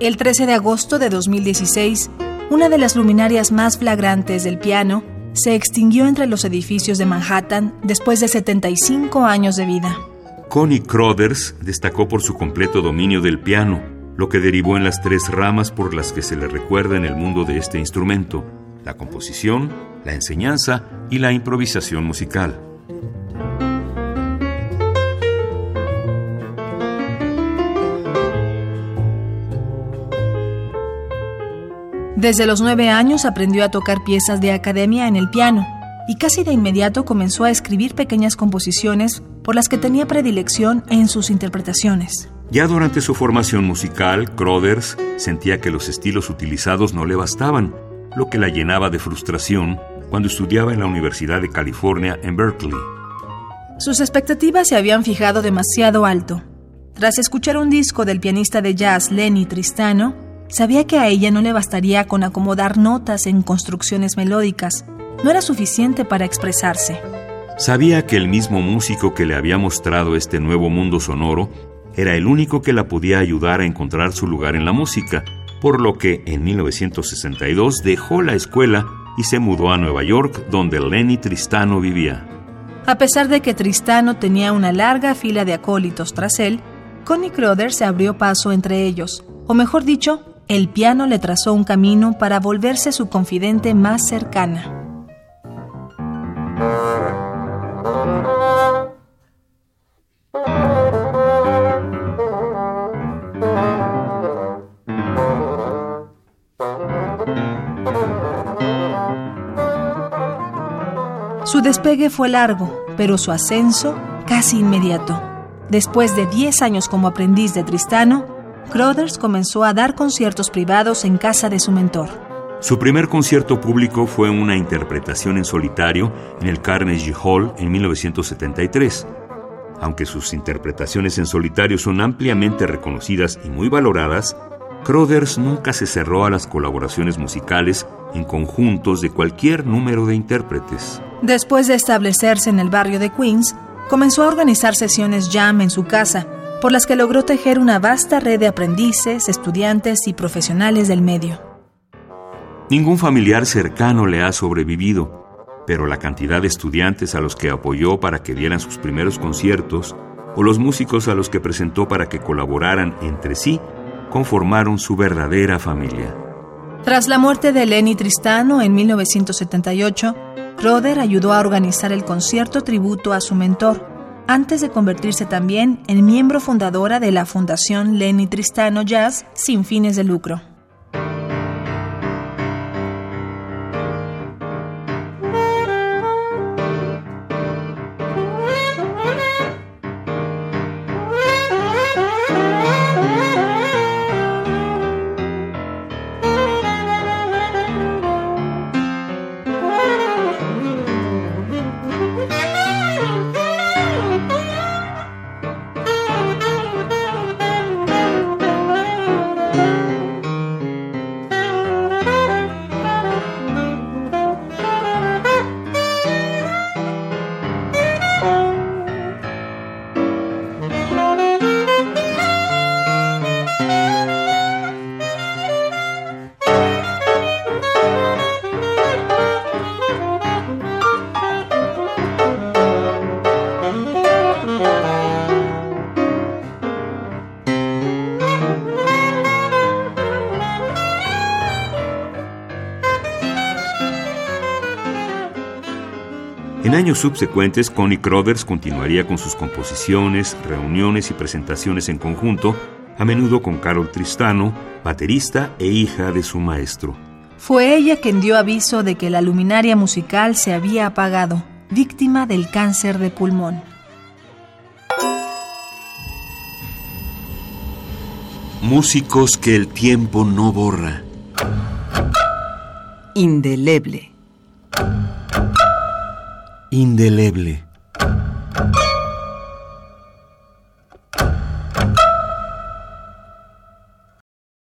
El 13 de agosto de 2016, una de las luminarias más flagrantes del piano se extinguió entre los edificios de Manhattan después de 75 años de vida. Connie Crothers destacó por su completo dominio del piano, lo que derivó en las tres ramas por las que se le recuerda en el mundo de este instrumento, la composición, la enseñanza y la improvisación musical. Desde los nueve años aprendió a tocar piezas de academia en el piano y casi de inmediato comenzó a escribir pequeñas composiciones por las que tenía predilección en sus interpretaciones. Ya durante su formación musical, Crothers sentía que los estilos utilizados no le bastaban, lo que la llenaba de frustración cuando estudiaba en la Universidad de California en Berkeley. Sus expectativas se habían fijado demasiado alto. Tras escuchar un disco del pianista de jazz Lenny Tristano, Sabía que a ella no le bastaría con acomodar notas en construcciones melódicas. No era suficiente para expresarse. Sabía que el mismo músico que le había mostrado este nuevo mundo sonoro era el único que la podía ayudar a encontrar su lugar en la música, por lo que en 1962 dejó la escuela y se mudó a Nueva York, donde Lenny Tristano vivía. A pesar de que Tristano tenía una larga fila de acólitos tras él, Connie Crowder se abrió paso entre ellos, o mejor dicho, el piano le trazó un camino para volverse su confidente más cercana. Su despegue fue largo, pero su ascenso casi inmediato. Después de 10 años como aprendiz de Tristano, Crothers comenzó a dar conciertos privados en casa de su mentor. Su primer concierto público fue una interpretación en solitario en el Carnegie Hall en 1973. Aunque sus interpretaciones en solitario son ampliamente reconocidas y muy valoradas, Crothers nunca se cerró a las colaboraciones musicales en conjuntos de cualquier número de intérpretes. Después de establecerse en el barrio de Queens, comenzó a organizar sesiones jam en su casa, por las que logró tejer una vasta red de aprendices, estudiantes y profesionales del medio. Ningún familiar cercano le ha sobrevivido, pero la cantidad de estudiantes a los que apoyó para que dieran sus primeros conciertos o los músicos a los que presentó para que colaboraran entre sí conformaron su verdadera familia. Tras la muerte de Lenny Tristano en 1978, Roder ayudó a organizar el concierto tributo a su mentor, antes de convertirse también en miembro fundadora de la Fundación Lenny Tristano Jazz sin fines de lucro. En años subsecuentes, Connie Crothers continuaría con sus composiciones, reuniones y presentaciones en conjunto, a menudo con Carol Tristano, baterista e hija de su maestro. Fue ella quien dio aviso de que la luminaria musical se había apagado, víctima del cáncer de pulmón. Músicos que el tiempo no borra. Indeleble indeleble.